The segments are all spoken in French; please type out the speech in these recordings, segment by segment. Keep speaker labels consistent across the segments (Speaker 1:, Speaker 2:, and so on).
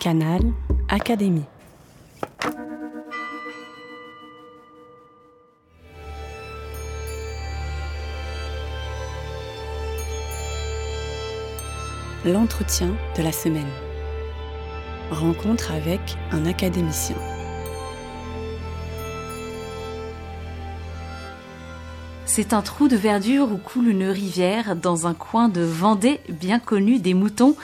Speaker 1: Canal Académie. L'entretien de la semaine. Rencontre avec un académicien.
Speaker 2: C'est un trou de verdure où coule une rivière dans un coin de Vendée bien connu des moutons.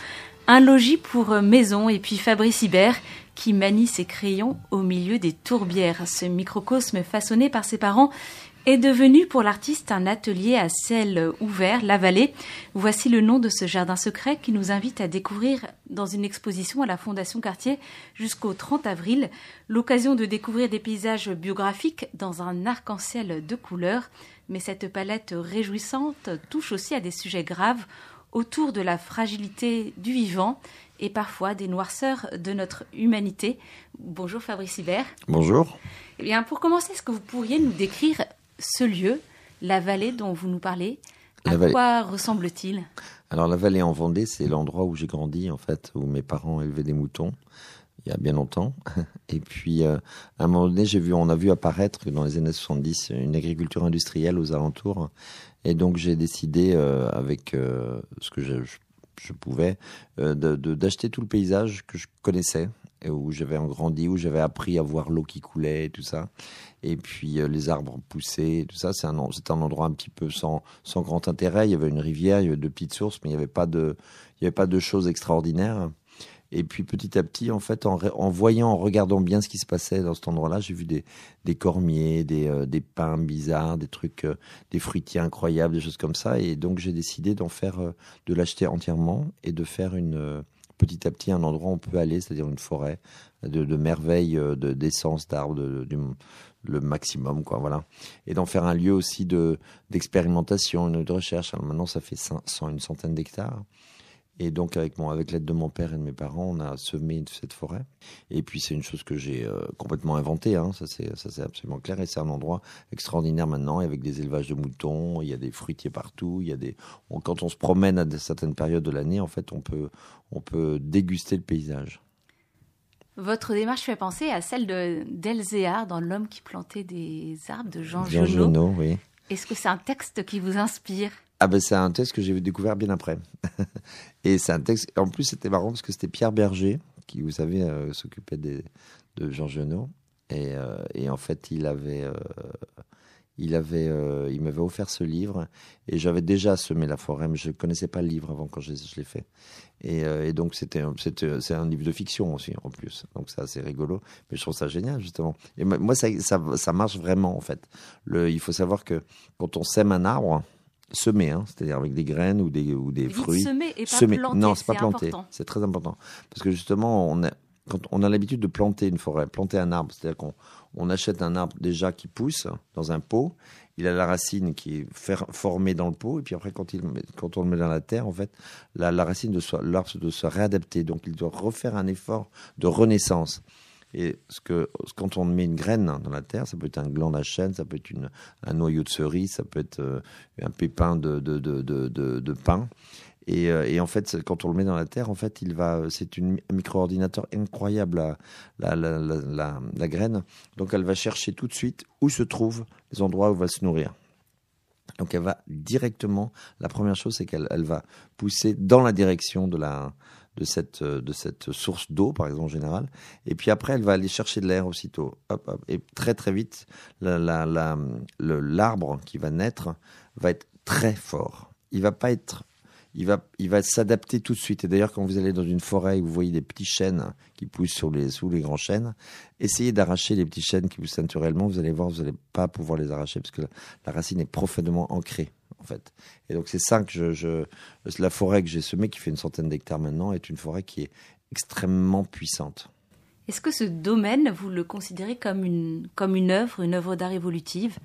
Speaker 2: Un logis pour maison et puis Fabrice Hibert qui manie ses crayons au milieu des tourbières. Ce microcosme façonné par ses parents est devenu pour l'artiste un atelier à ciel ouvert, la vallée. Voici le nom de ce jardin secret qui nous invite à découvrir dans une exposition à la Fondation Cartier jusqu'au 30 avril l'occasion de découvrir des paysages biographiques dans un arc-en-ciel de couleurs. Mais cette palette réjouissante touche aussi à des sujets graves autour de la fragilité du vivant et parfois des noirceurs de notre humanité. Bonjour Fabrice Hibert.
Speaker 3: Bonjour.
Speaker 2: Eh bien, pour commencer, est-ce que vous pourriez nous décrire ce lieu, la vallée dont vous nous parlez? À quoi ressemble-t-il?
Speaker 3: Alors la vallée en Vendée, c'est l'endroit où j'ai grandi en fait, où mes parents élevaient des moutons il y a bien longtemps. Et puis, euh, à un moment donné, j'ai vu, on a vu apparaître dans les années 70 une agriculture industrielle aux alentours. Et donc, j'ai décidé, euh, avec euh, ce que je, pouvais, d'acheter tout le paysage que je connaissais, et où j'avais grandi, où j'avais appris à voir l'eau qui coulait et tout ça. Et puis les arbres poussaient, tout ça. C'est un, un endroit un petit peu sans, sans grand intérêt. Il y avait une rivière, il y avait de petites sources, mais il n'y avait pas de, avait pas de choses extraordinaires. Et puis petit à petit, en fait, en, voyant, en regardant bien ce qui se passait dans cet endroit-là, j'ai vu des, cormiers, des, euh, des pins bizarres, des trucs, euh, des fruitiers incroyables, des choses comme ça. Et donc j'ai décidé d'en faire, euh, de l'acheter entièrement et de faire une petit à petit un endroit où on peut aller, c'est-à-dire une forêt de, de merveilles, d'essence, d'arbres, de, le maximum, quoi, voilà. Et d'en faire un lieu aussi de d'expérimentation, de recherche. Alors maintenant, ça fait 100, une centaine d'hectares. Et donc, avec, mon, avec l'aide de mon père et de mes parents, on a semé cette forêt. Et puis, c'est une chose que j'ai euh, complètement inventée, hein, ça c'est absolument clair. Et c'est un endroit extraordinaire maintenant, avec des élevages de moutons, il y a des fruitiers partout, il y a des... quand on se promène à certaines périodes de l'année, en fait, on peut, on peut déguster le paysage.
Speaker 2: Votre démarche fait penser à celle d'Elzéar dans L'homme qui plantait des arbres de Jean,
Speaker 3: Jean Genot. oui.
Speaker 2: Est-ce que c'est un texte qui vous inspire?
Speaker 3: Ah ben c'est un texte que j'ai découvert bien après. et c'est un texte. En plus c'était marrant parce que c'était Pierre Berger qui, vous savez, euh, s'occupait de Jean Genot. Et, euh, et, en fait il avait, euh, il avait, il m'avait offert ce livre et j'avais déjà semé la forêt, mais je connaissais pas le livre avant quand je, l'ai fait. Et, et donc c'était, c'est un livre de fiction aussi en plus. Donc c'est assez rigolo, mais je trouve ça génial justement. Et moi ça, ça, ça marche vraiment en fait. Le, il faut savoir que quand on sème un arbre semer, hein, c'est-à-dire avec des graines ou des, ou des fruits.
Speaker 2: Semer et pas planter.
Speaker 3: Non, c'est pas planter. C'est très important. Parce que justement, on a, quand on a l'habitude de planter une forêt, planter un arbre, c'est-à-dire qu'on on achète un arbre déjà qui pousse dans un pot, il a la racine qui est formée dans le pot, et puis après, quand, il, quand on le met dans la terre, en fait, la, la racine de l'arbre doit se réadapter. Donc, il doit refaire un effort de renaissance. Et ce que, quand on met une graine dans la terre, ça peut être un gland d'achène, ça peut être une, un noyau de cerise, ça peut être euh, un pépin de, de, de, de, de pain. Et, euh, et, en fait, quand on le met dans la terre, en fait, il va, c'est un micro-ordinateur incroyable, la, la, la, la, graine. Donc, elle va chercher tout de suite où se trouvent les endroits où va se nourrir. Donc, elle va directement, la première chose, c'est qu'elle elle va pousser dans la direction de la, de cette, euh, de cette source d'eau, par exemple, en général. Et puis après, elle va aller chercher de l'air aussitôt. Et très, très vite, l'arbre qui va naître va être très fort. Il va pas être il va, il va s'adapter tout de suite. Et d'ailleurs, quand vous allez dans une forêt et vous voyez des petits chênes qui poussent les, sous les grands chênes, essayez d'arracher les petits chênes qui poussent naturellement. Vous allez voir, vous n'allez pas pouvoir les arracher parce que la racine est profondément ancrée en fait. Et donc c'est ça que je, la forêt que j'ai semée, qui fait une centaine d'hectares maintenant, est une forêt qui est extrêmement puissante.
Speaker 2: Est-ce que ce domaine, vous le considérez comme une, comme une œuvre, une œuvre d'art évolutive?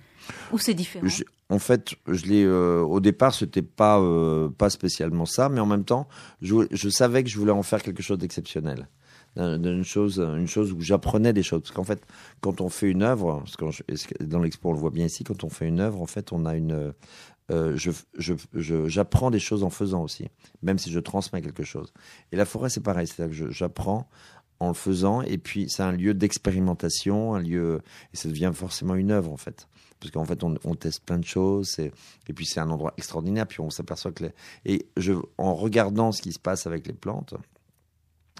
Speaker 2: Ou c'est différent?
Speaker 3: En fait, je l'ai, euh, au départ, c'était pas, euh, pas spécialement ça, mais en même temps, je, je, savais que je voulais en faire quelque chose d'exceptionnel. Une chose, une chose où j'apprenais des choses. Parce qu'en fait, quand on fait une œuvre, parce que dans l'expo, on le voit bien ici, quand on fait une œuvre, en fait, on a une, euh, j'apprends je, des choses en faisant aussi, même si je transmets quelque chose. Et la forêt, c'est pareil, c'est-à-dire que j'apprends en le faisant. Et puis, c'est un lieu d'expérimentation, un lieu, et ça devient forcément une œuvre, en fait. Parce qu'en fait, on, teste plein de choses, et, et puis c'est un endroit extraordinaire. Puis on s'aperçoit que, les, et je, en regardant ce qui se passe avec les plantes,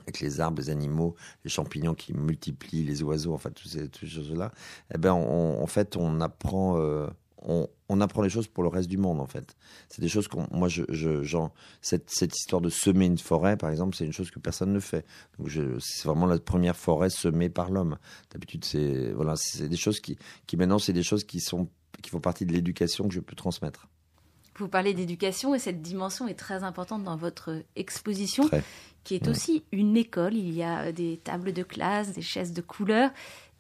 Speaker 3: avec les arbres, les animaux, les champignons qui multiplient, les oiseaux, enfin toutes ces, choses-là, eh ben en fait on apprend, euh, on, on, apprend les choses pour le reste du monde en fait. C'est des choses qu'on, moi je, je cette, histoire de semer une forêt par exemple, c'est une chose que personne ne fait. C'est vraiment la première forêt semée par l'homme. D'habitude c'est voilà, c'est des choses qui, qui maintenant c'est des choses qui sont qui font partie de l'éducation que je peux transmettre.
Speaker 2: Vous parlez d'éducation et cette dimension est très importante dans votre exposition, qui est aussi une école. Il y a des tables de classe, des chaises de couleur,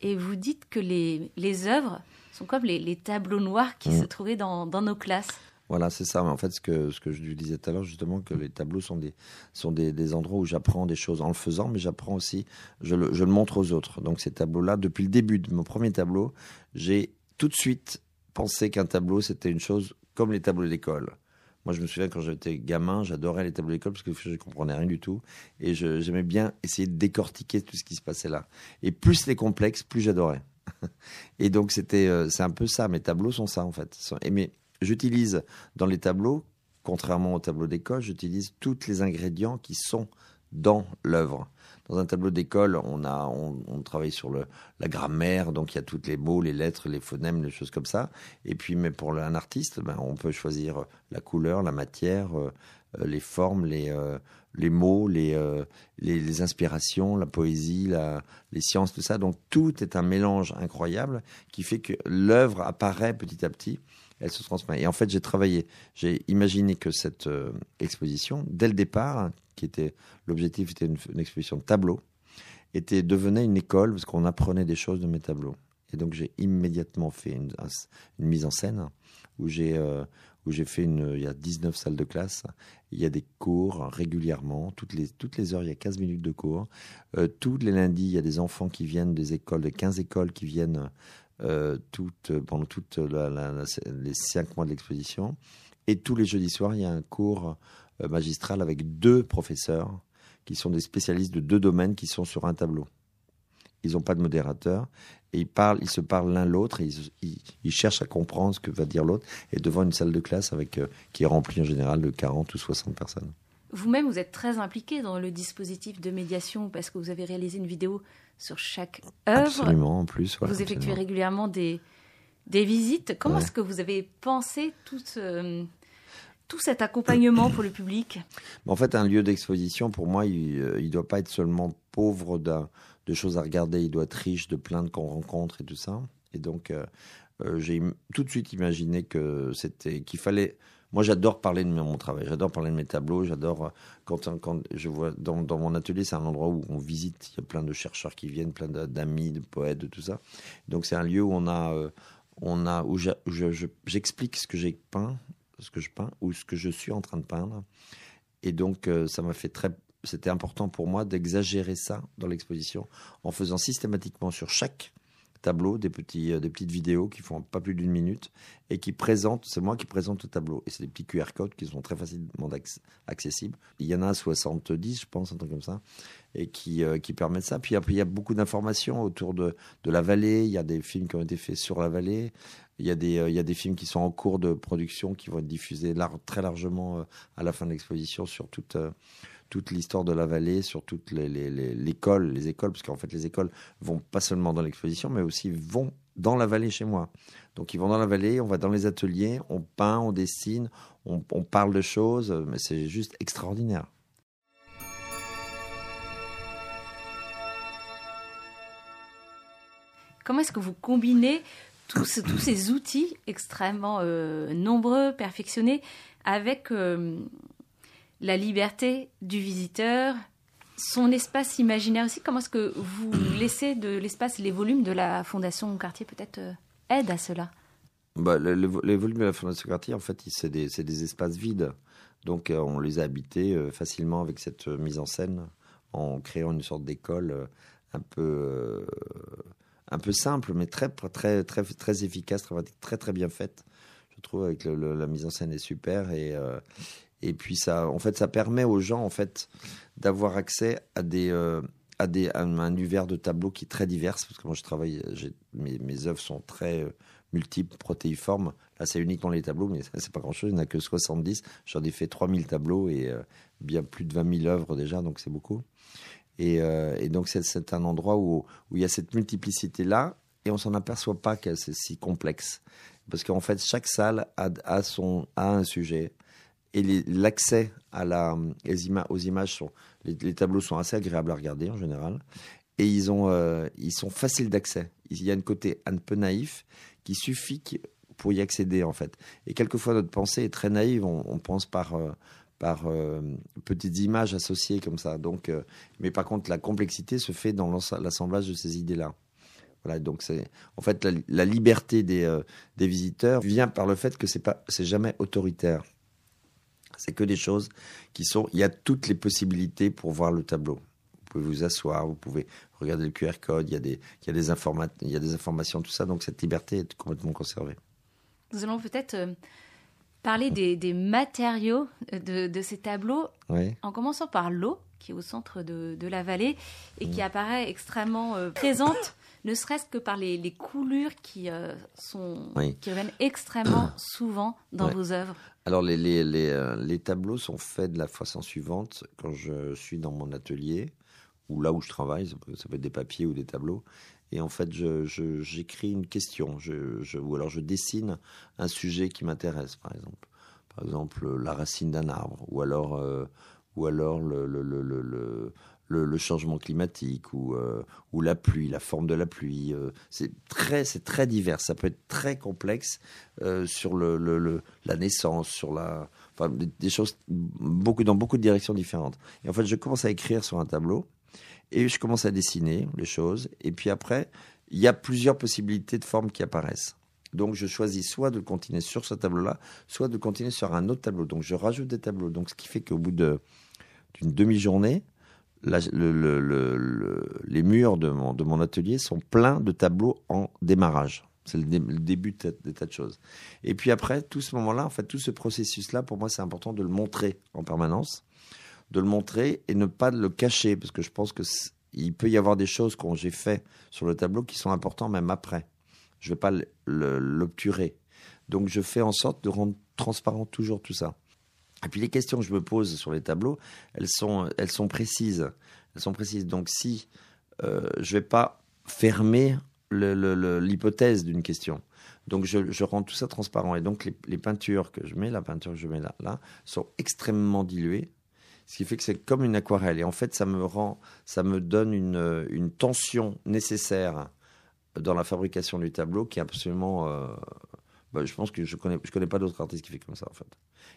Speaker 2: et vous dites que les, les œuvres sont comme les, tableaux noirs qui se mm. trouvaient dans, dans nos classes.
Speaker 3: Voilà, c'est ça. En fait, ce que, ce que je lui disais tout à l'heure, justement, que les tableaux sont des, sont des, des endroits où j'apprends des choses en le faisant, mais j'apprends aussi, je le, je le montre aux autres. Donc, ces tableaux-là, depuis le début de mon premier tableau, j'ai tout de suite pensé qu'un tableau, c'était une chose comme les tableaux d'école. Moi, je me souviens quand j'étais gamin, j'adorais les tableaux d'école parce que je ne comprenais rien du tout. Et j'aimais bien essayer de décortiquer tout ce qui se passait là. Et plus c'était complexe, plus j'adorais. Et donc, c'était, euh, c'est un peu ça. Mes tableaux sont ça, en fait. Et mais j'utilise dans les tableaux, contrairement aux tableaux d'école, j'utilise tous les ingrédients qui sont dans l'œuvre. Dans un tableau d'école, on a, on, travaille sur la grammaire, donc il y a toutes les mots, les lettres, les phonèmes, les choses comme ça. Et puis, mais pour un artiste, ben, on peut choisir la couleur, la matière, euh, euh, les formes, les, euh, mots, les, les, inspirations, la poésie, les sciences, tout ça. Donc tout est un mélange incroyable qui fait que l'œuvre apparaît petit à petit elle se transmet. Et en fait, j'ai travaillé, j'ai imaginé que cette exposition, dès le départ, qui était l'objectif était une, exposition de tableaux, était devenait une école parce qu'on apprenait des choses de mes tableaux. Et donc j'ai immédiatement fait une, mise en scène où j'ai euh, où j'ai fait une il y a 19 salles de classe, il y a des cours régulièrement, toutes les toutes les heures il y a 15 minutes de cours. Euh, tous les lundis, il y a des enfants qui viennent des écoles, de 15 écoles qui viennent euh, pendant toutes les 5 mois de l'exposition. Et tous les jeudis soirs, il y a un cours euh, magistral avec deux professeurs qui sont des spécialistes de deux domaines qui sont sur un tableau. Ils n'ont pas de modérateur et ils parlent, ils se parlent l'un l'autre et ils, cherchent à comprendre ce que va dire l'autre et devant une salle de classe avec euh, qui est remplie en général de 40 ou 60 personnes.
Speaker 2: Vous-même, vous êtes très impliqué dans le dispositif de médiation parce que vous avez réalisé une vidéo sur chaque œuvre.
Speaker 3: Absolument, en plus.
Speaker 2: vous effectuez régulièrement des, des visites. Comment est-ce que vous avez pensé tout tout cet accompagnement pour le public?
Speaker 3: En fait, un lieu d'exposition, pour moi, il ne euh, doit pas être seulement pauvre de choses à regarder, il doit être riche de plaintes qu'on rencontre et tout ça. Et donc, euh, euh, j'ai tout de suite imaginé que c'était qu'il fallait. Moi, j'adore parler de mon travail, j'adore parler de mes tableaux, j'adore quand, quand je vois dans, dans mon atelier, c'est un endroit où on visite, il y a plein de chercheurs qui viennent, plein d'amis, de poètes, de tout ça. Donc, c'est un lieu où on a, on a, où j'explique ce que j'ai peint ce que je peins ou ce que je suis en train de peindre. Et donc, euh, ça m'a fait très. C'était important pour moi d'exagérer ça dans l'exposition en faisant systématiquement sur chaque tableau des, petits, euh, des petites vidéos qui font pas plus d'une minute et qui présentent, c'est moi qui présente le tableau. Et c'est des petits QR codes qui sont très facilement accessibles. Il y en a 70, je pense, un truc comme ça, et qui, euh, qui permettent ça. Puis après, il y a beaucoup d'informations autour de, de la vallée. Il y a des films qui ont été faits sur la vallée. Il y, a des, euh, il y a des films qui sont en cours de production qui vont être diffusés très largement à la fin de l'exposition sur toute, toute l'histoire de la vallée, sur toute l'école, les, les, écoles, parce qu'en fait les écoles vont pas seulement dans l'exposition, mais aussi vont dans la vallée chez moi. Donc ils vont dans la vallée, on va dans les ateliers, on peint, on dessine, on, on parle de choses, mais c'est juste extraordinaire.
Speaker 2: Comment est-ce que vous combinez tous, tous ces outils extrêmement euh, nombreux, perfectionnés, avec euh, la liberté du visiteur, son espace imaginaire aussi. Comment est-ce que vous laissez de l'espace, les volumes de la Fondation Cartier peut-être euh, aident à cela?
Speaker 3: Bah, les volumes de la Fondation Cartier, en fait, c'est des, des, espaces vides. Donc, on les a habités facilement avec cette mise en scène, en créant une sorte d'école un peu un peu simple, mais très, très, très, très efficace, très, bien faite. Je trouve avec la mise en scène est super et euh, et puis ça, en fait, ça permet aux gens en fait d'avoir accès à des euh, à, des, un univers de tableaux qui est très divers, parce que moi je travaille, mes, mes œuvres sont très euh, multiples, protéiformes. Là, c'est uniquement les tableaux, mais c'est pas grand-chose, il n'y en a que 70. J'en ai fait 3000 tableaux et euh, bien plus de 20 000 œuvres déjà, donc c'est beaucoup. Et, et donc c'est un endroit où, où il y a cette multiplicité-là, et on s'en aperçoit pas que c'est si complexe. Parce qu'en fait, chaque salle a, a, son, a un sujet, et l'accès aux images sont, les, tableaux sont assez agréables à regarder en général, et ils euh, sont faciles d'accès. Il y a un côté un peu naïf qui suffit pour y accéder en fait. Et quelquefois notre pensée est très naïve, on, pense par euh, euh, petites images associées comme ça. Donc, mais par contre, la complexité se fait dans l'assemblage de ces idées-là. Donc c'est en fait la, liberté des, des visiteurs vient par le fait que c'est pas c'est jamais autoritaire. C'est que des choses qui sont. Il y a toutes les possibilités pour voir le tableau. Vous pouvez vous asseoir, vous pouvez regarder le QR code. Il y a des il y a des informa il y a des informations, tout ça. Donc cette liberté est complètement conservée.
Speaker 2: Nous allons peut-être euh, parler des, des matériaux de, de, ces tableaux,
Speaker 3: oui.
Speaker 2: en commençant par l'eau qui est au centre de, de la vallée et mmh. qui apparaît extrêmement euh, présente ne serait-ce que par les, les coulures qui, euh, sont,
Speaker 3: oui.
Speaker 2: qui reviennent extrêmement souvent dans
Speaker 3: Ouais.
Speaker 2: vos œuvres.
Speaker 3: Alors les, les, les, euh, les tableaux sont faits de la façon suivante. Quand je suis dans mon atelier, ou là où je travaille, ça peut, ça peut être des papiers ou des tableaux, et en fait j'écris une question, je, je, ou alors je dessine un sujet qui m'intéresse, par exemple. Par exemple la racine d'un arbre, ou alors, euh, ou alors le, le, le, le, le changement climatique ou, euh, ou la pluie, la forme de la pluie. Euh, c'est très, c'est très divers. Ça peut être très complexe euh, sur le, la naissance, sur la, enfin, des, des, choses beaucoup dans beaucoup de directions différentes. Et en fait, je commence à écrire sur un tableau et je commence à dessiner les choses. Et puis après, il y a plusieurs possibilités de formes qui apparaissent. Donc, je choisis soit de continuer sur ce tableau-là, soit de continuer sur un autre tableau. Donc, je rajoute des tableaux. Donc, ce qui fait qu'au bout de, d'une demi-journée, les murs de mon, atelier sont pleins de tableaux en démarrage. C'est le, dé, le, début de tas de choses. Et puis après, tout ce moment-là, en fait, tout ce processus-là, pour moi, c'est important de le montrer en permanence, de le montrer et ne pas le cacher, parce que je pense que il peut y avoir des choses que j'ai fait sur le tableau qui sont importantes même après. Je ne vais pas l'obturer. Donc, je fais en sorte de rendre transparent toujours tout ça. Et puis les questions que je me pose sur les tableaux, elles sont, elles sont précises. Elles sont précises. Donc si euh, je vais pas fermer l'hypothèse d'une question, donc je, rends tout ça transparent. Et donc les, les, peintures que je mets, la peinture que je mets là, là, sont extrêmement diluées. Ce qui fait que c'est comme une aquarelle. Et en fait, ça me rend, ça me donne une, une tension nécessaire dans la fabrication du tableau qui est absolument euh, bah, je pense que je connais, je connais pas d'autres artistes qui fait comme ça en fait.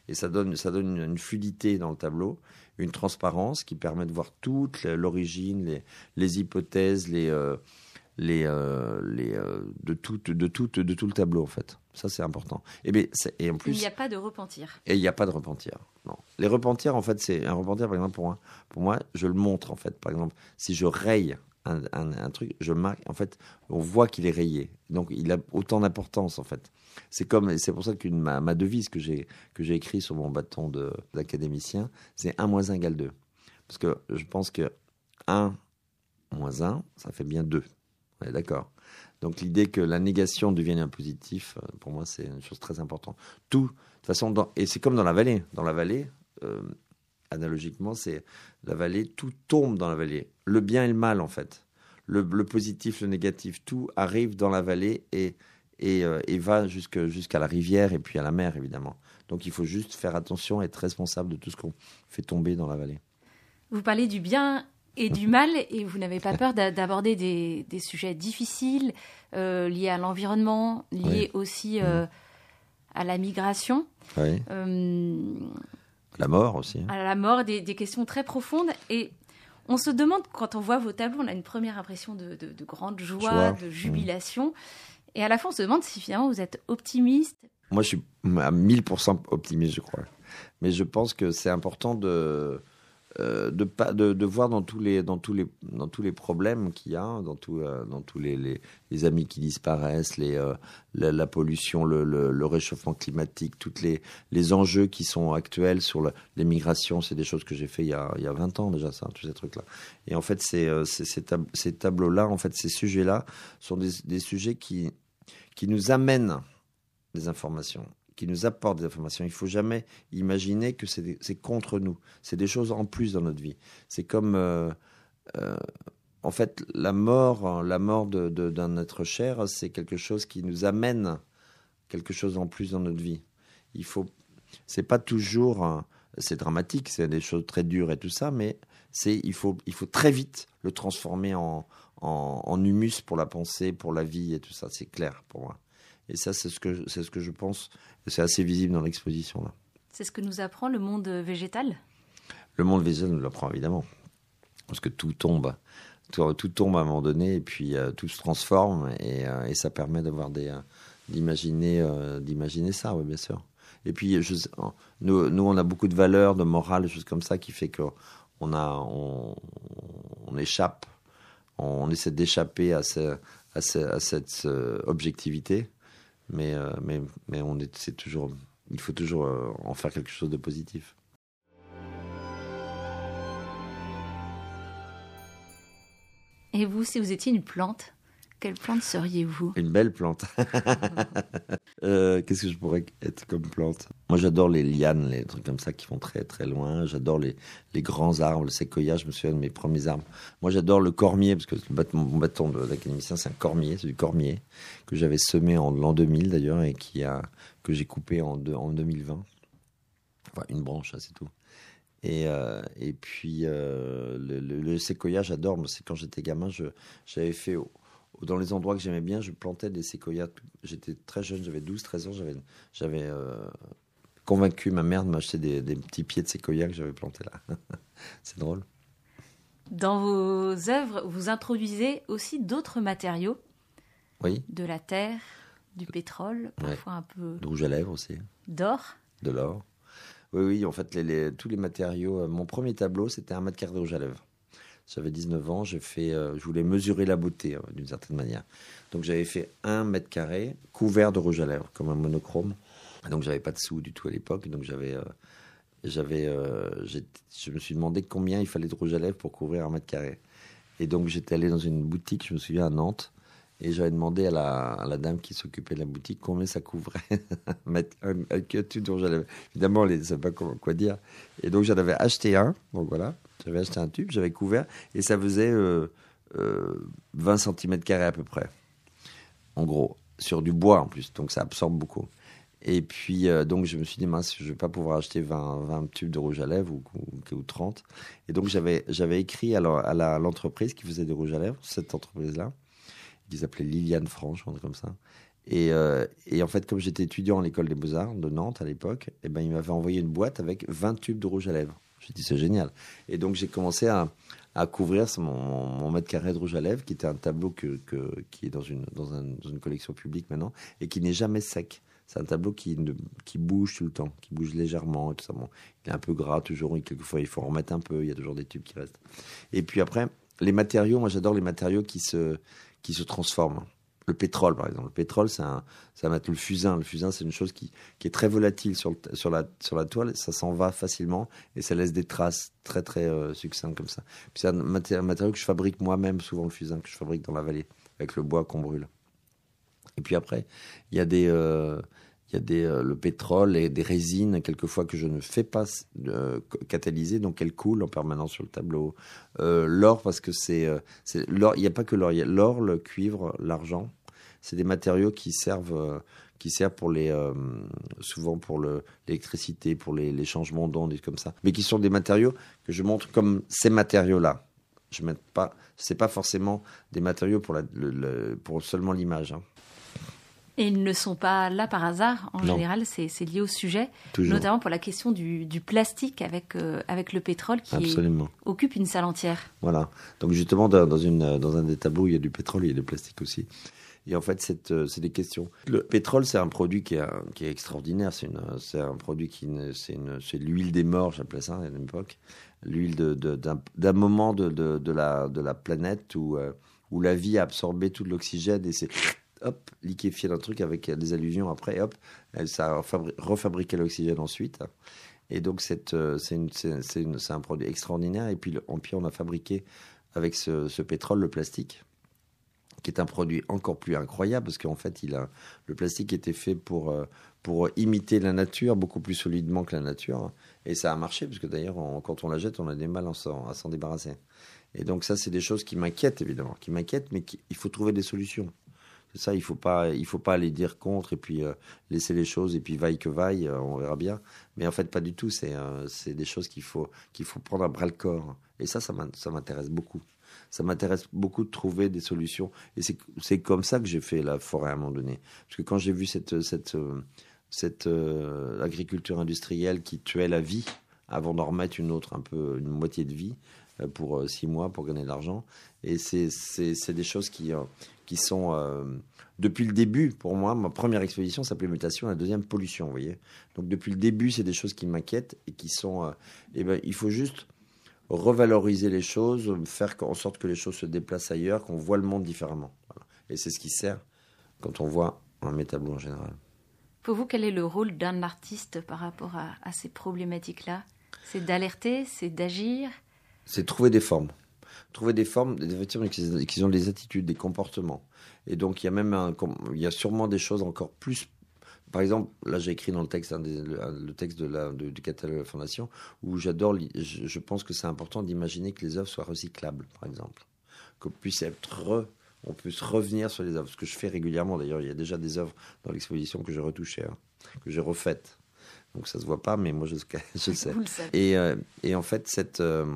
Speaker 3: Et ça donne, ça donne une, une, fluidité dans le tableau, une transparence qui permet de voir toute l'origine, les, les, hypothèses, les, euh, les, euh, les euh, de tout, de tout, de tout le tableau en fait. Ça c'est important. Et, bien, et en plus,
Speaker 2: il n'y a pas de repentir.
Speaker 3: Et il n'y a pas de repentir. Non. Les repentirs en fait, c'est un repentir par exemple pour moi, pour moi, je le montre en fait. Par exemple, si je raye un, truc, je marque. En fait, on voit qu'il est rayé. Donc, il a autant d'importance, en fait. C'est comme, c'est pour ça que ma, devise que j'ai que j'ai écrit sur mon bâton d'académicien, c'est 1 moins 1 égale 2. Parce que je pense que 1 moins 1, ça fait bien 2. On est d'accord. Donc, l'idée que la négation devienne un positif, pour moi, c'est une chose très importante. Tout, de toute façon, et c'est comme dans la vallée. Dans la vallée, euh, analogiquement, c'est la vallée, tout tombe dans la vallée. Le bien et le mal, en fait. Le, le positif, le négatif, tout arrive dans la vallée et, et, euh, et va jusqu'à jusqu la rivière et puis à la mer, évidemment. Donc il faut juste faire attention, être responsable de tout ce qu'on fait tomber dans la vallée.
Speaker 2: Vous parlez du bien et du mal, et vous n'avez pas peur d'aborder des, des, sujets difficiles euh, liés à l'environnement, liés oui. aussi euh, mmh. à la migration.
Speaker 3: Oui.
Speaker 2: Euh,
Speaker 3: la mort aussi.
Speaker 2: À la mort, des, des, questions très profondes. Et on se demande, quand on voit vos tableaux, on a une première impression de, de, de grande joie, joie, de jubilation. Mmh. Et à la fin, on se demande si finalement vous êtes optimiste.
Speaker 3: Moi, je suis à 1000% optimiste, je crois. Mais je pense que c'est important de. Euh, de, pas, de, de, voir dans tous les, dans tous les, dans tous les problèmes qu'il y a, dans, tout, euh, dans tous les, les, les, amis qui disparaissent, les, euh, la, pollution, le, le, réchauffement climatique, toutes les, les enjeux qui sont actuels sur l'émigration. C'est des choses que j'ai fait il y, a, il y a 20 ans déjà, ça, tous ces trucs-là. Et en fait, ces, ces tableaux-là, en fait, ces sujets-là sont des, des sujets qui, qui nous amènent des informations qui nous apportent des informations. Il faut jamais imaginer que c'est contre nous. C'est des choses en plus dans notre vie. C'est comme, euh, euh, en fait, la mort, la mort d'un être cher, c'est quelque chose qui nous amène quelque chose en plus dans notre vie. Il faut, c'est pas toujours, c'est dramatique, c'est des choses très dures et tout ça, mais c'est, il faut, il faut très vite le transformer en, en humus pour la pensée, pour la vie et tout ça. C'est clair pour moi. Et ça, c'est ce que, c'est ce que je pense. C'est assez visible dans l'exposition là.
Speaker 2: C'est ce que nous apprend le monde végétal?
Speaker 3: Le monde végétal nous l'apprend évidemment, parce que tout tombe, tout, tout, tombe à un moment donné, et puis euh, tout se transforme, et, euh, et ça permet d'avoir des, euh, d'imaginer, d'imaginer ça, oui, bien sûr. Et puis, je, nous, nous, on a beaucoup de valeurs, de morale, des choses comme ça, qui fait qu'on a, on, on échappe, on, essaie d'échapper à, ce, à, ce, à cette objectivité mais, euh, mais, mais on est, c'est toujours, il faut toujours euh, en faire quelque chose de positif.
Speaker 2: Et vous, si vous étiez une plante, quelle plante seriez-vous?
Speaker 3: Une belle plante. euh, Qu'est-ce que je pourrais être comme plante? Moi, j'adore les lianes, les trucs comme ça qui vont très très loin. J'adore les, les, grands arbres, le séquoia. Je me souviens de mes premiers arbres. Moi, j'adore le cormier parce que mon bâton d'académicien, c'est un cormier, c'est du cormier que j'avais semé en l'an 2000 d'ailleurs et qui a que j'ai coupé en, de, en 2020. Enfin, une branche, c'est tout. Et, euh, et puis euh, le, le, le, séquoia, j'adore. C'est quand j'étais gamin, j'avais fait dans les endroits que j'aimais bien, je plantais des séquoias. J'étais très jeune, j'avais 12-13 ans, j'avais, j'avais euh, convaincu ma mère de m'acheter des, des, petits pieds de séquoia que j'avais plantés là. C'est drôle.
Speaker 2: Dans vos œuvres, vous introduisez aussi d'autres matériaux.
Speaker 3: Oui.
Speaker 2: De la terre, du pétrole, parfois
Speaker 3: ouais.
Speaker 2: un peu.
Speaker 3: De rouge à lèvres aussi.
Speaker 2: D'or.
Speaker 3: De l'or. Oui, oui, en fait, les, les, tous les matériaux. Euh, mon premier tableau, c'était un mètre carré de rouge à lèvres. J'avais 19 ans, j'ai fait, euh, je voulais mesurer la beauté euh, d'une certaine manière. Donc j'avais fait un mètre carré couvert de rouge à lèvres, comme un monochrome. Donc j'avais pas de sous du tout à l'époque, donc j'avais, euh, j'avais, je me suis demandé combien il fallait de rouge à lèvres pour couvrir un mètre carré. Et donc j'étais allé dans une boutique, je me souviens à Nantes, et j'avais demandé à la, dame qui s'occupait de la boutique combien ça couvrait mettre un, tube de rouge. Évidemment, elle ne savait pas quoi, dire. Et donc j'en avais acheté un, donc voilà. J'avais acheté un tube, j'avais couvert, et ça faisait euh, euh, 20 cm à peu près. En gros, sur du bois en plus, donc ça absorbe beaucoup. Et puis, euh, donc, je me suis dit, mince, je ne vais pas pouvoir acheter 20, 20 tubes de rouge à lèvres ou, ou, ou 30. Et donc, j'avais écrit à l'entreprise qui faisait des rouges à lèvres, cette entreprise-là, qu'ils s'appelait Liliane Franche, un comme ça. Et, euh, et, en fait, comme j'étais étudiant à l'école des Beaux-Arts de Nantes à l'époque, eh ben, il m'avait envoyé une boîte avec 20 tubes de rouge à lèvres. J'ai dit, c'est génial. Et donc, j'ai commencé à, couvrir mon, mètre carré de rouge à lèvres, qui était un tableau que, qui est dans une, dans, un, dans une collection publique maintenant, et qui n'est jamais sec. C'est un tableau qui, bouge tout le temps, qui bouge légèrement et tout ça. Il est un peu gras toujours, et quelquefois il faut en remettre un peu, il y a toujours des tubes qui restent. Et puis après, les matériaux, moi j'adore les matériaux qui se, qui se transforment. Le pétrole, par exemple. Le pétrole, ça va être le fusain. Le fusain, c'est une chose qui, qui est très volatile sur, sur, la, sur la toile. Ça s'en va facilement et ça laisse des traces très, très euh, succinctes comme ça. C'est un matériau que je fabrique moi-même, souvent le fusain, que je fabrique dans la vallée, avec le bois qu'on brûle. Et puis après, il y a des, euh, il y a des, euh, le pétrole et des résines, quelquefois, que je ne fais pas euh, catalyser, donc elles coulent en permanence sur le tableau. Euh, l'or, parce que c'est. Il n'y a pas que l'or, il y a l'or, le cuivre, l'argent. C'est des matériaux qui servent, qui servent pour les, souvent pour l'électricité, pour les, les changements d'ondes et comme ça. Mais qui sont des matériaux que je montre comme ces matériaux-là. Je ne pas. C'est pas forcément des matériaux pour, la, pour seulement l'image. Hein.
Speaker 2: Et ils ne sont pas là par hasard. En non. général, c'est lié au sujet,
Speaker 3: Toujours.
Speaker 2: notamment pour la question du, du plastique avec, euh, avec le pétrole qui est, occupe une salle entière.
Speaker 3: Voilà. Donc justement, dans, une, dans un des tableaux, il y a du pétrole, il y a du plastique aussi. Et en fait, c'est des questions. Le pétrole, c'est un produit qui est, qui est extraordinaire. C'est un produit qui, c'est l'huile des morts, j'appelais ça à l'époque. L'huile d'un de, moment de, de, la, de la planète où, où la vie a absorbé tout l'oxygène et c'est hop, liquéfié d'un truc avec des allusions après, hop, ça a refabriqué l'oxygène ensuite. Et donc, euh, c'est un produit extraordinaire. Et puis, en puis, on a fabriqué avec ce, pétrole le plastique, qui est un produit encore plus incroyable, parce qu'en fait, le plastique était fait euh, pour imiter la nature beaucoup plus solidement que la nature. Et ça a marché, parce que d'ailleurs, quand on la jette, on a des mal à s'en débarrasser. Et donc, ça, c'est des choses qui m'inquiètent, évidemment, qui m'inquiètent, mais il faut trouver des solutions ça, il faut pas, il faut pas aller dire contre et puis euh, laisser les choses et puis vaille que vaille, euh, on verra bien. Mais en fait, pas du tout. C'est, euh, c'est des choses qu'il faut, qu'il faut prendre à bras le corps. Et ça, ça m'intéresse beaucoup. Ça m'intéresse beaucoup de trouver des solutions. Et c'est, c'est comme ça que j'ai fait la forêt à un moment donné. Parce que quand j'ai vu cette, cette, cette agriculture industrielle qui tuait la vie avant d'en remettre une autre, un peu une moitié de vie pour six mois pour gagner de l'argent. Et c'est, c'est, c'est des choses qui, qui sont euh, depuis le début, pour moi, ma première exposition s'appelait Mutation, la deuxième Pollution, vous voyez. Donc depuis le début, c'est des choses qui m'inquiètent et qui sont. Euh, eh ben, il faut juste revaloriser les choses, faire en sorte que les choses se déplacent ailleurs, qu'on voit le monde différemment. Et c'est ce qui sert quand on voit un métablo en général.
Speaker 2: Pour vous, quel est le rôle d'un artiste par rapport à, à ces problématiques-là? C'est d'alerter, c'est d'agir?
Speaker 3: C'est trouver des formes trouver des formes, effectivement, qui ont des attitudes, des comportements. Et donc, il y a même un, il y a sûrement des choses encore plus. Par exemple, là, j'ai écrit dans le texte, le, texte de la, du catalogue de la Fondation, où j'adore, je, pense que c'est important d'imaginer que les œuvres soient recyclables, par exemple. Qu'on puisse être on puisse revenir sur les œuvres, ce que je fais régulièrement d'ailleurs. Il y a déjà des œuvres dans l'exposition que j'ai retouchées, hein, que j'ai refaites. Donc ça se voit pas, mais moi je, je sais. Et, euh, et, en fait, cette, euh,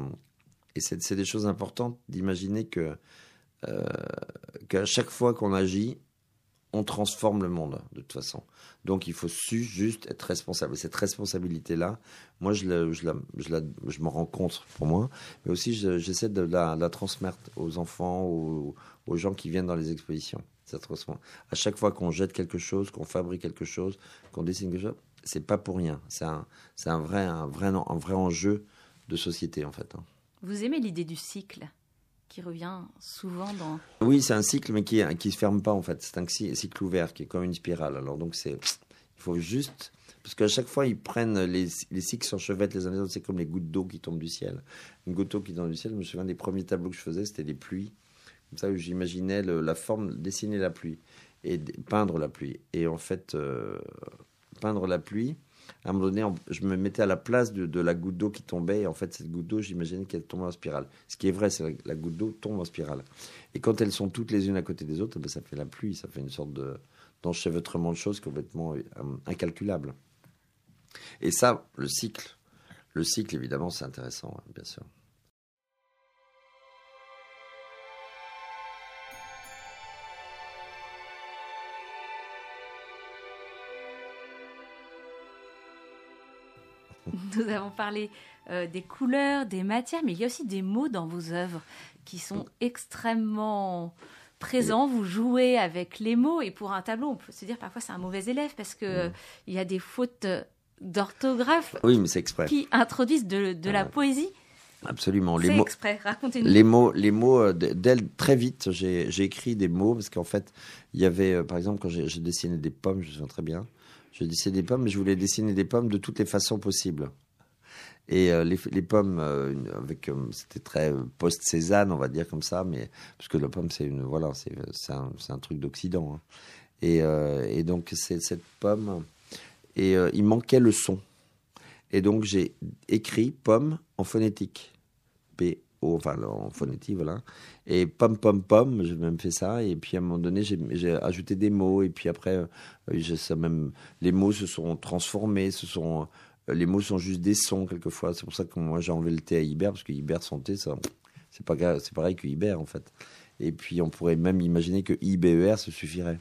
Speaker 3: et c'est des choses importantes d'imaginer que euh, qu'à chaque fois qu'on agit, on transforme le monde de toute façon. Donc il faut juste être responsable. Et cette responsabilité-là, moi je, la, je, m'en rends compte pour moi, mais aussi j'essaie de la, transmettre aux enfants, aux, gens qui viennent dans les expositions. À chaque fois qu'on jette quelque chose, qu'on fabrique quelque chose, qu'on dessine quelque chose, c'est pas pour rien. C'est un vrai enjeu de société en fait. Hein.
Speaker 2: Vous aimez l'idée du cycle qui revient souvent dans.
Speaker 3: Oui, c'est un cycle, mais qui ne se ferme pas en fait. C'est un cycle ouvert qui est comme une spirale. Alors donc c'est, il faut juste parce qu'à chaque fois ils prennent les, les cycles s'enchevêtrent les uns les autres. C'est comme les gouttes d'eau qui tombent du ciel. Une goutte d'eau qui tombe du ciel. Je me souviens des premiers tableaux que je faisais, c'était les pluies. Comme ça, j'imaginais la forme, dessiner la pluie et peindre la pluie. Et en fait, euh, peindre la pluie à un moment donné, je me mettais à la place de, la goutte d'eau qui tombait. Et en fait, cette goutte d'eau, j'imaginais qu'elle tombait en spirale. Ce qui est vrai, c'est que la, goutte d'eau tombe en spirale. Et quand elles sont toutes les unes à côté des autres, ben, ça fait la pluie. Ça fait une sorte d'enchevêtrement de choses complètement euh, incalculable. Et ça, le cycle, le cycle, évidemment, c'est intéressant, hein, bien sûr.
Speaker 2: Nous avons parlé euh, des couleurs, des matières, mais il y a aussi des mots dans vos œuvres qui sont extrêmement présents. Vous jouez avec les mots et pour un tableau, on peut se dire parfois c'est un mauvais élève parce que il y a des fautes d'orthographe
Speaker 3: oui, mais exprès.
Speaker 2: qui introduisent de, la poésie.
Speaker 3: Absolument.
Speaker 2: Les mots, exprès. Racontez-nous.
Speaker 3: Les mots, les mots. Euh, dès très vite, j'ai écrit des mots parce qu'en fait, il y avait, euh, par exemple, quand j'ai dessiné des pommes, je me souviens très bien. Je des pommes, mais je voulais dessiner des pommes de toutes les façons possibles. Et euh, les, pommes, euh, avec, c'était très post-Cézanne, on va dire comme ça, mais parce que la pomme, c'est une, voilà, c'est, un, truc d'Occident. Hein. Et, euh, et, donc c'est cette pomme, et il manquait le son. Et donc j'ai écrit pomme en phonétique, P enfin en phonétique, voilà. Et pom pom pom, j'ai même fait ça. Et puis à un moment donné, j'ai ajouté des mots. Et puis après, euh, ça même, les mots se sont transformés. Ce sont, euh, les mots sont juste des sons quelquefois. C'est pour ça que moi j'ai enlevé le T à Ibert parce que Ibert son T, ça, c'est pas c'est pareil que Ibert en fait. Et puis on pourrait même imaginer que IBER se suffirait.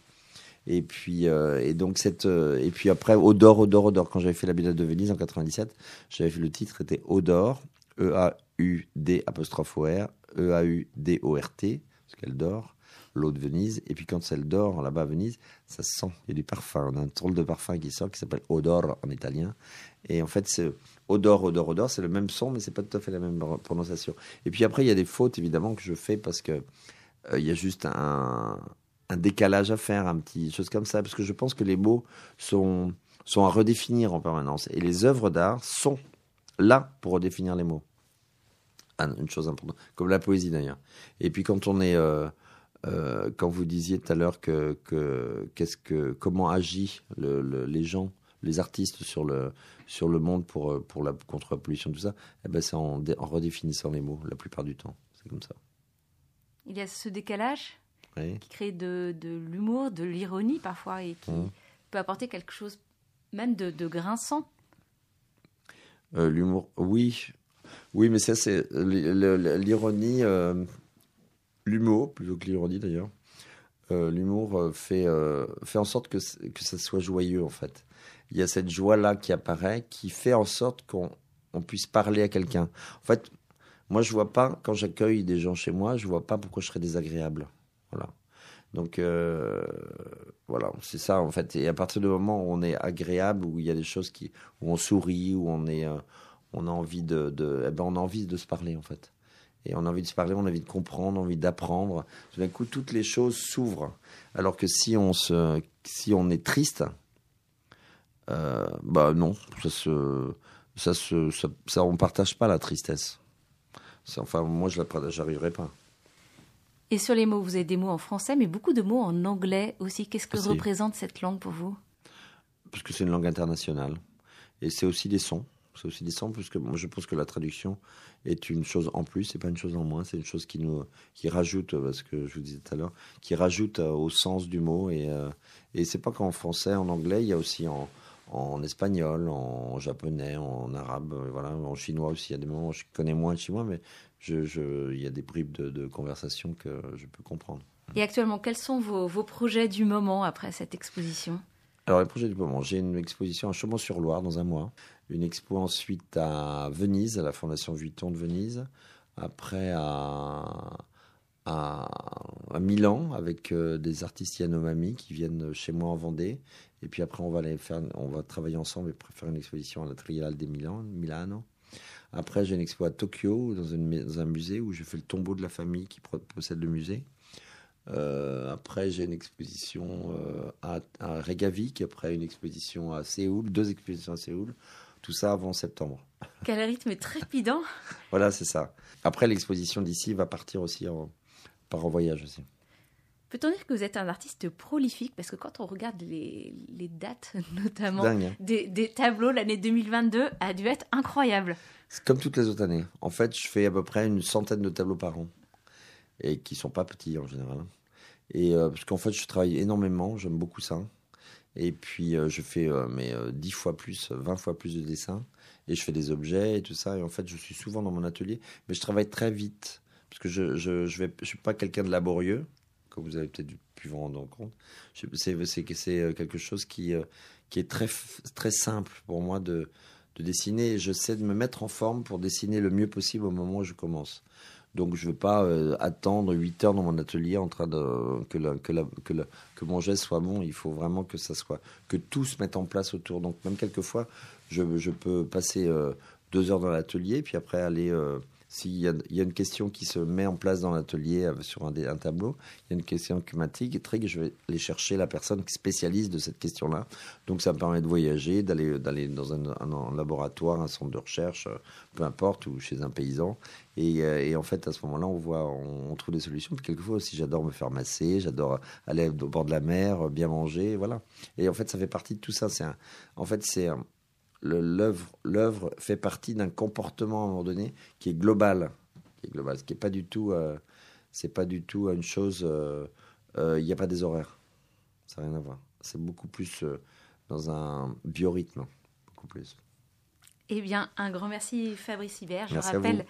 Speaker 3: Et puis, euh, et donc cette, et puis après, Odor, Odor, Odor. Quand j'avais fait la Biennale de Venise en 97, j'avais fait le titre, était Odor, E-A-U-D apostrophe O-R, E-A-U-D-O-R-T, parce qu'elle dort. l'eau de Venise. Et puis quand elle dort là-bas à Venise, ça sent. Il y a du parfum. On a un drôle de parfum qui sort qui s'appelle odor en italien. Et en fait, c'est odor, odor, odor, c'est le même son, mais c'est pas tout à fait la même prononciation. Et puis après, il y a des fautes évidemment que je fais parce que euh, il y a juste un, un décalage à faire, un petit chose comme ça, parce que je pense que les mots sont sont à redéfinir en permanence. Et les œuvres d'art sont là pour redéfinir les mots. Une chose importante, comme la poésie d'ailleurs. Et puis quand on est, euh, euh, quand vous disiez tout à l'heure que, que, qu'est-ce que, comment agit le, les gens, les artistes sur le, sur le monde pour, pour la, contre la pollution, tout ça, eh ben c'est en, en redéfinissant les mots la plupart du temps. C'est comme ça.
Speaker 2: Il y a ce décalage qui crée de, de l'humour, de l'ironie parfois et qui mmh. peut apporter quelque chose même de, de grinçant.
Speaker 3: Euh, l'humour, oui. Oui, mais ça, c'est l'ironie, euh, l'humour, plutôt que l'ironie d'ailleurs. Euh, l'humour fait, fait en sorte que, que ça soit joyeux, en fait. Il y a cette joie-là qui apparaît, qui fait en sorte qu'on on puisse parler à quelqu'un. En fait, moi, je vois pas, quand j'accueille des gens chez moi, je vois pas pourquoi je serais désagréable. Voilà. Donc euh, voilà, c'est ça en fait. Et à partir du moment où on est agréable, où il y a des choses qui, où on sourit, où on est, euh, on a envie de, eh ben on a envie de se parler en fait. Et on a envie de se parler, on a envie de comprendre, on a envie d'apprendre. Tout d'un coup, toutes les choses s'ouvrent. Alors que si on se, si on est triste, euh, bah non, ça se, ça se, ça, on partage pas la tristesse. Enfin, moi, je la, j'arriverai pas.
Speaker 2: Et sur les mots, vous avez des mots en français, mais beaucoup de mots en anglais aussi. Qu'est-ce que représente cette langue pour vous?
Speaker 3: Parce que c'est une langue internationale. Et c'est aussi des sons. C'est aussi des sons, puisque moi je pense que la traduction est une chose en plus, c'est pas une chose en moins, c'est une chose qui nous, qui rajoute, parce que je vous disais tout à l'heure, qui rajoute euh, au sens du mot. Et, euh, et c'est pas qu'en français, en anglais, il y a aussi en, en espagnol, en japonais, en arabe, euh, voilà, en chinois aussi. Il y a des moments où je connais moins le chinois, mais je, je, il y a des bribes de, de, conversation que je peux comprendre.
Speaker 2: Et actuellement, quels sont vos, vos projets du moment après cette exposition?
Speaker 3: Alors, les projets du moment, j'ai une exposition à Chaumont-sur-Loire dans un mois, une expo ensuite à Venise, à la Fondation Vuitton de Venise, après à, à, à Milan avec euh, des artistes Yanomami qui viennent chez moi en Vendée, et puis après on va aller faire, on va travailler ensemble et faire une exposition à la Triennale des Milan, Milano. Après, j'ai une expo à Tokyo, dans, un musée où je fais le tombeau de la famille qui possède le musée. Euh, après, j'ai une exposition euh, à, à, Reykjavik, après une exposition à Séoul, deux expositions à Séoul. Tout ça avant septembre.
Speaker 2: Quel rythme trépidant
Speaker 3: Voilà, c'est ça. Après, l'exposition d'ici va partir aussi en, par en voyage aussi.
Speaker 2: Peut-on dire que vous êtes un artiste prolifique? Parce que quand on regarde les, les dates, notamment
Speaker 3: hein.
Speaker 2: des, des, tableaux, l'année 2022 a dû être incroyable.
Speaker 3: C'est comme toutes les autres années. En fait, je fais à peu près une centaine de tableaux par an. Et qui sont pas petits en général. Et euh, parce qu'en fait, je travaille énormément, j'aime beaucoup ça. Et puis, euh, je fais euh, mais, 10 fois plus, 20 fois plus de dessins. Et je fais des objets et tout ça. Et en fait, je suis souvent dans mon atelier. Mais je travaille très vite. Parce que je je, je, vais, je suis pas quelqu'un de laborieux comme vous avez peut-être pu vous rendre compte. C'est c'est quelque chose qui qui est très très simple pour moi de de dessiner. J'essaie de me mettre en forme pour dessiner le mieux possible au moment où je commence. Donc je ne veux pas euh, attendre 8 heures dans mon atelier en train de que, que, que, mon geste soit bon. Il faut vraiment que ça soit que tout se mette en place autour. Donc même quelquefois, je, je peux passer euh, deux heures dans l'atelier, puis après aller euh, s'il y, a une question qui se met en place dans l'atelier euh, sur un, tableau, il y a une question qui m'intrigue, je vais aller chercher la personne qui spécialise de cette question-là. Donc ça me permet de voyager, d'aller d'aller dans un, laboratoire, un centre de recherche, euh, peu importe, ou chez un paysan. Et, euh, et en fait, à ce moment-là, on voit, on, on, trouve des solutions. Puis quelquefois aussi, j'adore me faire masser, j'adore aller au bord de la mer, bien manger, voilà. Et en fait, ça fait partie de tout ça. C'est en fait, c'est l'œuvre fait partie d'un comportement à un moment donné qui est global, qui est global, ce qui est pas du tout euh, c'est pas du tout une chose euh, euh, il n'y a pas des horaires. Ça n'a rien à voir. C'est beaucoup plus dans un biorhythme, beaucoup plus.
Speaker 2: Eh bien, un grand merci Fabrice Hibert. Je rappelle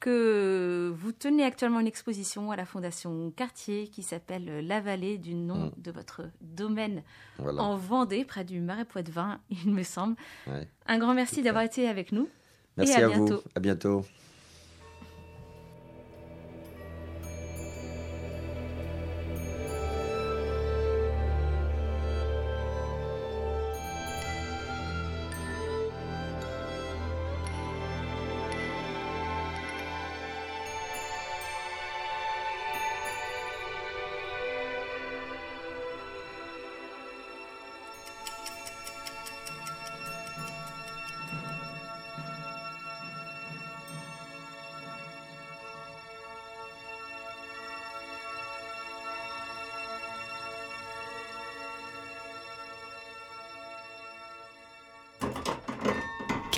Speaker 2: que vous tenez actuellement une exposition à la Fondation Cartier qui s'appelle La Vallée du nom mm. de votre domaine
Speaker 3: voilà.
Speaker 2: en Vendée, près du Marais Poitevin, il me semble. Ouais. Un grand merci d'avoir été avec nous.
Speaker 3: Merci
Speaker 2: et à,
Speaker 3: à
Speaker 2: bientôt.
Speaker 3: vous. À bientôt.